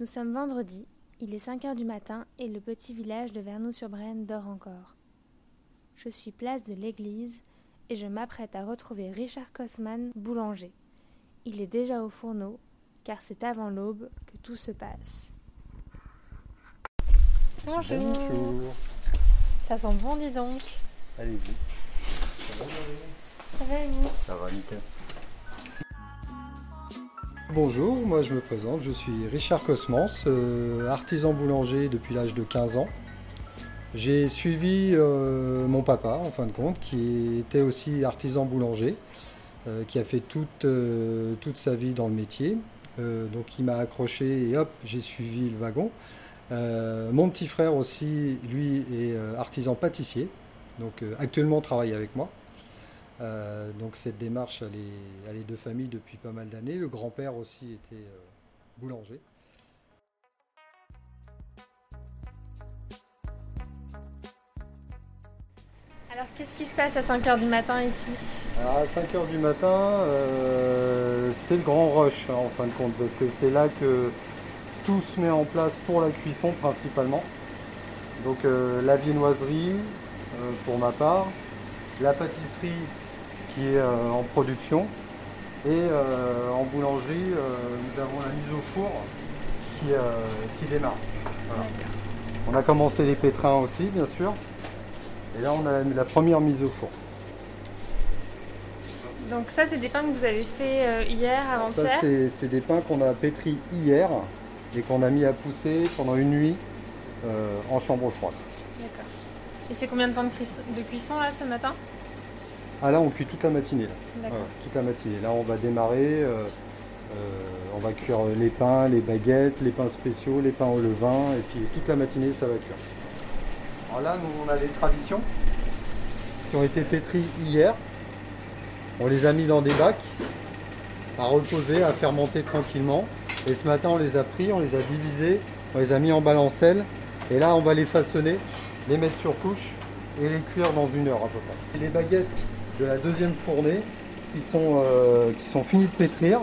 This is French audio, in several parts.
Nous sommes vendredi, il est 5 heures du matin et le petit village de Vernoux-sur-Brenne dort encore. Je suis place de l'église et je m'apprête à retrouver Richard Kosman, boulanger. Il est déjà au fourneau, car c'est avant l'aube que tout se passe. Bonjour. Bonjour. Ça sent bon, dis donc. Allez-y. Ça va, Ça va Ça va, nickel. Bonjour, moi je me présente, je suis Richard Cosmans, euh, artisan boulanger depuis l'âge de 15 ans. J'ai suivi euh, mon papa, en fin de compte, qui était aussi artisan boulanger, euh, qui a fait toute, toute sa vie dans le métier. Donc il m'a accroché et hop, j'ai suivi le wagon. Mon petit frère aussi, lui, est artisan pâtissier, donc actuellement travaille avec moi. Euh, donc cette démarche, elle est, elle est de famille depuis pas mal d'années. Le grand-père aussi était euh, boulanger. Alors, qu'est-ce qui se passe à 5 heures du matin ici? Alors, à 5h du matin, euh, c'est le grand rush hein, en fin de compte, parce que c'est là que tout se met en place pour la cuisson principalement. Donc euh, la viennoiserie euh, pour ma part, la pâtisserie qui est euh, en production, et euh, en boulangerie, euh, nous avons la mise au four qui, qui démarre. Voilà. On a commencé les pétrins aussi, bien sûr, et là on a la première mise au four. Donc, ça, c'est des pains que vous avez fait hier, Ça, avant-hier c'est c'est des pains qu'on a pétris hier et qu'on a mis à pousser pendant une nuit euh, en chambre froide. D'accord. Et c'est combien de temps de cuisson là ce matin? Ah là, on cuit toute la matinée. Là. D'accord. Ouais, toute la matinée. Là, on va démarrer. euh, euh, on va cuire les pains, les baguettes, les pains spéciaux, les pains au levain, et puis toute la matinée, ça va cuire. Alors là, nous, on a les traditions qui ont été pétries hier. On les a mis dans des bacs à reposer, à fermenter tranquillement. Et ce matin, on les a pris, on les a divisés, on les a mis en balancelle. Et là, on va les façonner, les mettre sur couche et les cuire dans une heure à peu près. Et les baguettes de la deuxième fournée qui sont, euh, qui sont finies de pétrir.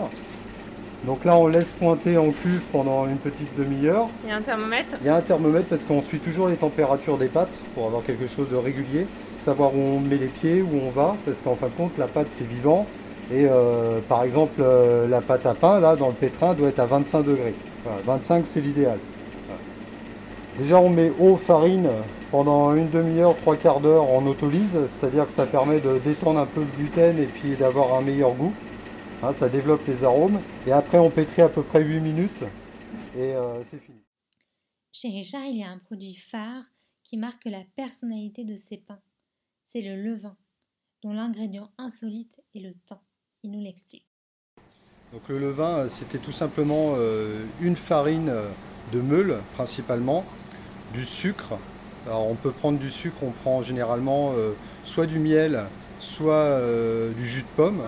Donc là, on laisse pointer en cuve pendant une petite demi-heure. Il y a un thermomètre? Il y a un thermomètre parce qu'on suit toujours les températures des pâtes pour avoir quelque chose de régulier, savoir où on met les pieds, où on va, parce qu'en fin de compte, la pâte c'est vivant. Et euh, par exemple, euh, la pâte à pain, là, dans le pétrin, doit être à 25 degrés. Voilà, 25, c'est l'idéal. Déjà, on met eau, farine pendant une demi-heure, trois quarts d'heure en autolyse, c'est-à-dire que ça permet de détendre un peu le gluten et puis d'avoir un meilleur goût. Hein, ça développe les arômes. Et après, on pétrit à peu près 8 minutes et euh, c'est fini. Chez Richard, il y a un produit phare qui marque la personnalité de ses pains. C'est le levain, dont l'ingrédient insolite est le temps. Il nous l'explique. Donc le levain, c'était tout simplement euh, une farine de meule principalement, du sucre. On peut prendre du sucre, on prend généralement euh, soit du miel, soit euh, du jus de pomme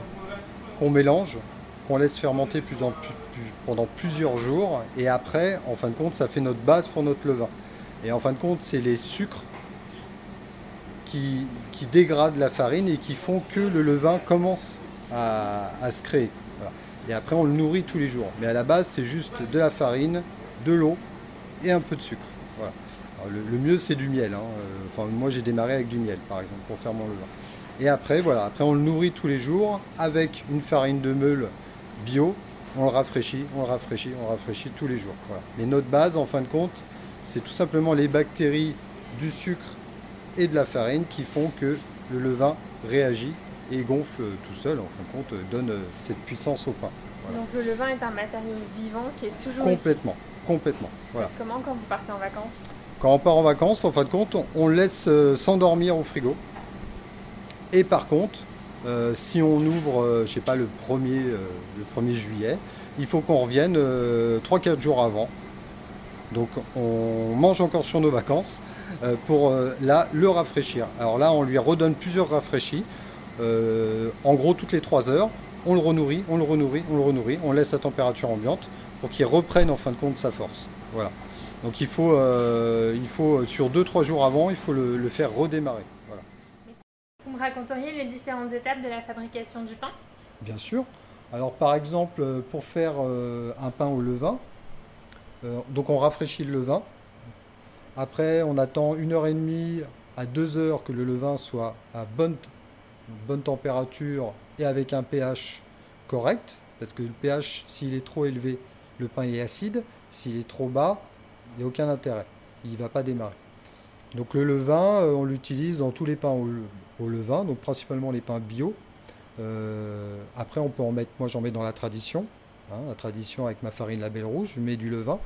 qu'on mélange, qu'on laisse fermenter pendant plusieurs jours. Et après, en fin de compte, ça fait notre base pour notre levain. Et en fin de compte, c'est les sucres qui, dégradent la farine et qui font que le levain commence à, se créer. Et après, on le nourrit tous les jours. Mais à la base, c'est juste de la farine, de l'eau et un peu de sucre. Le, le mieux, c'est du miel. hein. Euh, Enfin, moi, j'ai démarré avec du miel, par exemple, pour faire mon levain. Et après, voilà. Après, on le nourrit tous les jours avec une farine de meule bio. On le rafraîchit, on le rafraîchit, on le rafraîchit tous les jours. Voilà. Mais notre base, en fin de compte, c'est tout simplement les bactéries du sucre et de la farine qui font que le levain réagit et gonfle tout seul, en fin de compte, donne euh, cette puissance au pain. Voilà. Donc le levain est un matériau vivant qui est toujours ici. Complètement, complètement. Voilà. Comment quand vous partez en vacances? Quand on part en vacances, en fin de compte, on, laisse euh, s'endormir au frigo. Et par contre, euh, si on ouvre, euh, je sais pas, le 1er, le 1er juillet, il faut qu'on revienne 3-4 jours avant. Donc on mange encore sur nos vacances pour là le rafraîchir. Alors là on lui redonne plusieurs rafraîchis, en gros toutes les 3 heures. On le renourrit, on le renourrit, on le renourrit, on laisse à température ambiante pour qu'il reprenne en fin de compte sa force. Voilà. Donc il faut, il faut sur 2-3 jours avant, il faut le faire redémarrer. Vous me raconteriez les différentes étapes de la fabrication du pain? Bien sûr. Alors par exemple, pour faire euh, un pain au levain, euh, donc on rafraîchit le levain. Après, on attend une heure et demie à deux heures que le levain soit à bonne, bonne température et avec un pH correct. Parce que le pH, s'il est trop élevé, le pain est acide. S'il est trop bas, il n'y a aucun intérêt. Il ne va pas démarrer. Donc le levain, euh, on l'utilise dans tous les pains au, levain, donc principalement les pains bio. Euh, après, on peut en mettre, moi j'en mets dans la tradition, hein, la tradition avec ma farine label rouge, je mets du levain.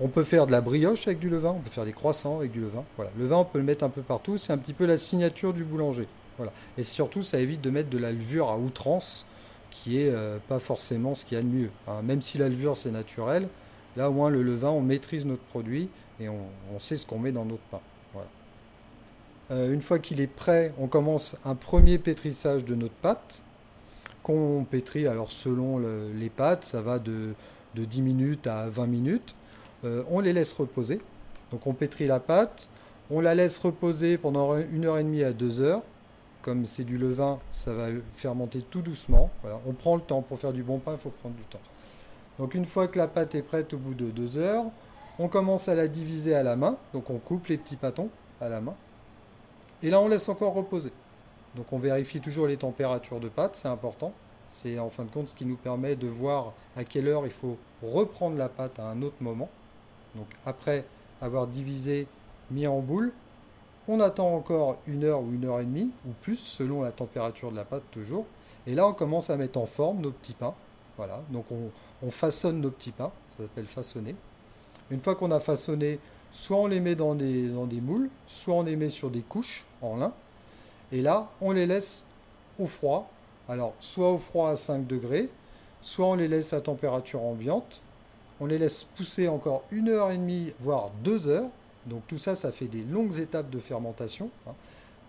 On peut faire de la brioche avec du levain, on peut faire des croissants avec du levain. Voilà. Le levain, on peut le mettre un peu partout, c'est un petit peu la signature du boulanger. Voilà. Et surtout, ça évite de mettre de la levure à outrance, qui est euh, pas forcément ce qu'il y a de mieux. Hein. Même si la levure c'est naturel, là au moins le levain, on maîtrise notre produit et on sait ce qu'on met dans notre pain. Euh, une fois qu'il est prêt, on commence un premier pétrissage de notre pâte qu'on pétrit alors selon les pâtes, ça va de, 10 minutes à 20 minutes. Euh, on les laisse reposer. Donc on pétrit la pâte, on la laisse reposer pendant une heure et demie à deux heures. Comme c'est du levain, ça va fermenter tout doucement. On prend le temps pour faire du bon pain, il faut prendre du temps. Donc une fois que la pâte est prête au bout de deux heures, on commence à la diviser à la main. Donc on coupe les petits pâtons à la main. Et là, on laisse encore reposer. Donc on vérifie toujours les températures de pâte, c'est important. C'est en fin de compte ce qui nous permet de voir à quelle heure il faut reprendre la pâte à un autre moment. Donc après avoir divisé, mis en boule, on attend encore une heure ou une heure et demie, ou plus, selon la température de la pâte toujours. Et là, on commence à mettre en forme nos petits pains. Voilà, donc on, on façonne nos petits pains, ça s'appelle façonner. Une fois qu'on a façonné Soit on les met dans des, dans des moules, soit on les met sur des couches en lin. Et là, on les laisse au froid. Alors, soit au froid à 5 degrés, soit on les laisse à température ambiante. On les laisse pousser encore une heure et demie, voire deux heures. Donc tout ça, ça fait des longues étapes de fermentation hein,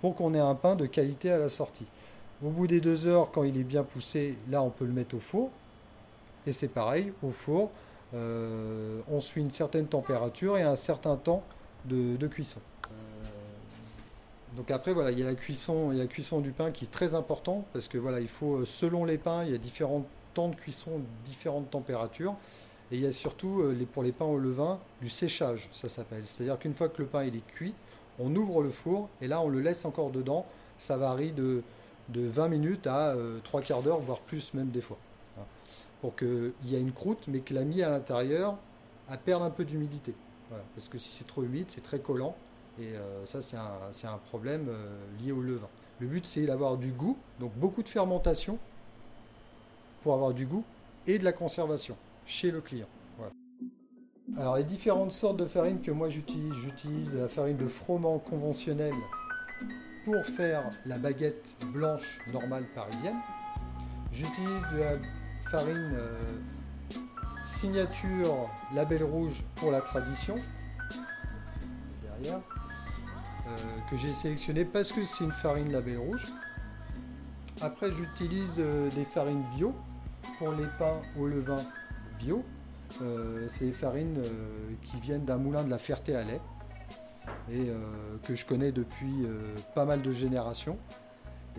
pour qu'on ait un pain de qualité à la sortie. Au bout des deux heures, quand il est bien poussé, là, on peut le mettre au four. Et c'est pareil, au four, euh, on suit une certaine température et un certain temps de, cuisson. Euh, donc après voilà, il y a la cuisson, il y a la cuisson du pain qui est très important parce que voilà, il faut euh, selon les pains, il y a différents temps de cuisson, différentes températures. Et il y a surtout pour les pains au levain du séchage, ça s'appelle. C'est-à-dire qu'une fois que le pain est cuit, on ouvre le four et là on le laisse encore dedans. Ça varie de 20 minutes à 3 quarts d'heure, voire plus même des fois pour qu'il y ait une croûte, mais que la mie à l'intérieur a perdre un peu d'humidité. Parce que si c'est trop humide, c'est très collant. Et euh, ça, c'est un, problème euh, lié au levain. Le but, c'est d'avoir du goût, donc beaucoup de fermentation pour avoir du goût et de la conservation chez le client. Alors, les différentes sortes de farine que moi j'utilise, j'utilise la farine de froment conventionnelle pour faire la baguette blanche normale parisienne. J'utilise de la farine euh, signature label rouge pour la tradition. Derrière. Euh, que j'ai sélectionné parce que c'est une farine label rouge. Après, j'utilise euh, des farines bio pour les pains au levain bio. c'est des farines qui viennent d'un moulin de la Ferté-Alais et que je connais depuis pas mal de générations.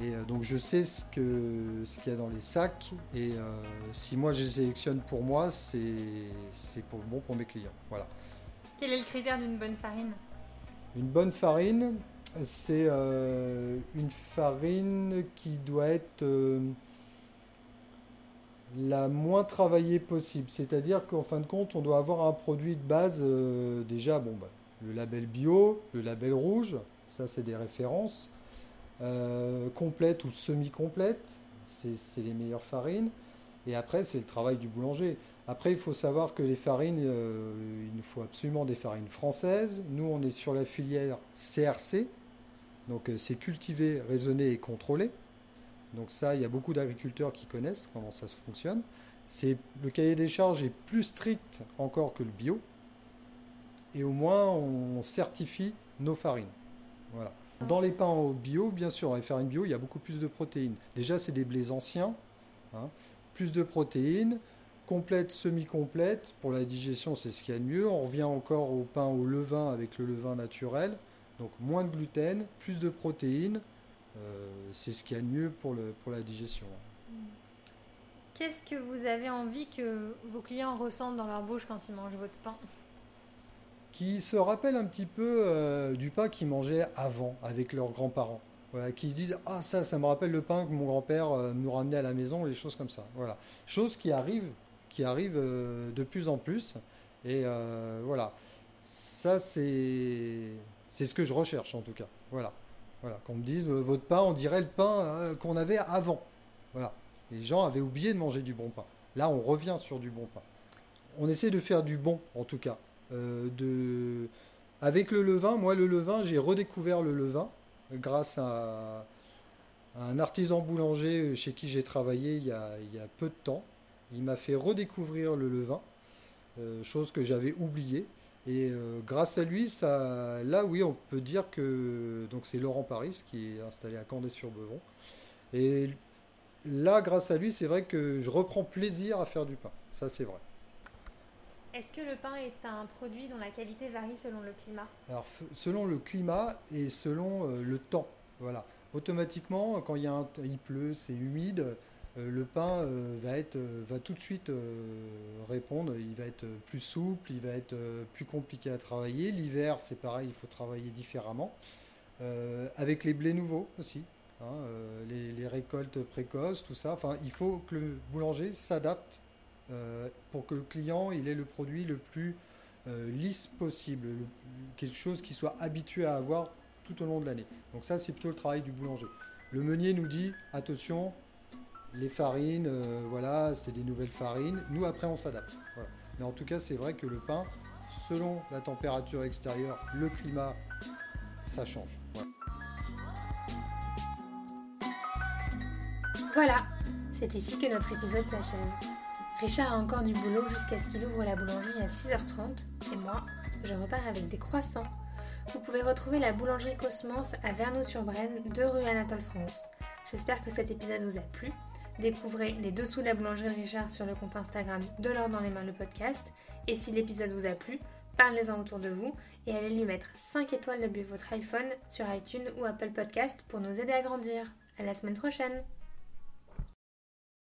Et euh, donc je sais ce qu'il ce y a dans les sacs et euh, si moi je les sélectionne pour moi, c'est pour, bon pour mes clients. Voilà. Quel est le critère d'une bonne farine? Une bonne farine, c'est euh, une farine qui doit être la moins travaillée possible. C'est-à-dire qu'en fin de compte, on doit avoir un produit de base déjà, bon, bah, le label bio, le label rouge, ça c'est des références. Euh, complète ou semi-complète, c'est les meilleures farines. Et après, c'est le travail du boulanger. Après, il faut savoir que les farines, euh, il nous faut absolument des farines françaises. Nous, on est sur la filière CRC. Donc, euh, c'est cultivé, raisonné et contrôlé. Donc ça, il y a beaucoup d'agriculteurs qui connaissent comment ça se fonctionne. c'est le cahier des charges est plus strict encore que le bio. Et au moins, on certifie nos farines. Voilà. Dans les pains bio, bien sûr, dans les farines bio, il y a beaucoup plus de protéines. Déjà, c'est des blés anciens, hein. plus de protéines, complète, semi-complète. Pour la digestion, c'est ce qu'il y a de mieux. On revient encore au pain au levain avec le levain naturel. Donc moins de gluten, plus de protéines. Euh, c'est ce qu'il y a de mieux pour, pour la digestion. Qu'est-ce que vous avez envie que vos clients ressentent dans leur bouche quand ils mangent votre pain? Qui se rappellent un petit peu euh, du pain qu'ils mangeaient avant avec leurs grands-parents. Qui se disent Ah, ça, ça me rappelle le pain que mon grand-père euh, nous ramenait à la maison, les choses comme ça. Voilà. Choses qui arrivent, qui arrivent euh, de plus en plus. Et voilà. Ça, c'est. C'est ce que je recherche en tout cas. Voilà. Voilà. Qu'on me dise Votre pain, on dirait le pain qu'on avait avant. Voilà. Les gens avaient oublié de manger du bon pain. Là, on revient sur du bon pain. On essaie de faire du bon, en tout cas. Euh, de... Avec le levain, moi, le levain, j'ai redécouvert le levain grâce à, un artisan boulanger chez qui j'ai travaillé il y, a, peu de temps. Il m'a fait redécouvrir le levain, euh, chose que j'avais oubliée. Et euh, grâce à lui, ça, là, oui, on peut dire que donc c'est Laurent Paris qui est installé à Candé-sur-Beuvon. Et là, grâce à lui, c'est vrai que je reprends plaisir à faire du pain. Ça, c'est vrai. Est-ce que le pain est un produit dont la qualité varie selon le climat? Alors, selon le climat et selon euh, le temps. Voilà. Automatiquement, quand il, pleut, c'est humide, euh, le pain euh, va, être, va tout de suite répondre. Il va être plus souple, il va être plus compliqué à travailler. L'hiver, c'est pareil, il faut travailler différemment. avec les blés nouveaux aussi. Hein, euh, les, récoltes précoces, tout ça. Enfin, il faut que le boulanger s'adapte pour que le client il ait le produit le plus euh, lisse possible, quelque chose qu'il soit habitué à avoir tout au long de l'année. Donc ça, c'est plutôt le travail du boulanger. Le meunier nous dit attention, les farines, voilà, c'est des nouvelles farines. Nous, après, on s'adapte. Mais en tout cas, c'est vrai que le pain, selon la température extérieure, le climat, ça change. Voilà, c'est ici que notre épisode s'achève. Richard a encore du boulot jusqu'à ce qu'il ouvre la boulangerie à 6h30 et moi, je repars avec des croissants. Vous pouvez retrouver la boulangerie Cosmos à Vernoux-sur-Brenne, 2 rue Anatole France. J'espère que cet épisode vous a plu. Découvrez les dessous de la boulangerie Richard sur le compte Instagram de l'or dans les mains le podcast. Et si l'épisode vous a plu, parlez-en autour de vous et allez lui mettre 5 étoiles depuis votre iPhone sur iTunes ou Apple Podcast pour nous aider à grandir. À la semaine prochaine!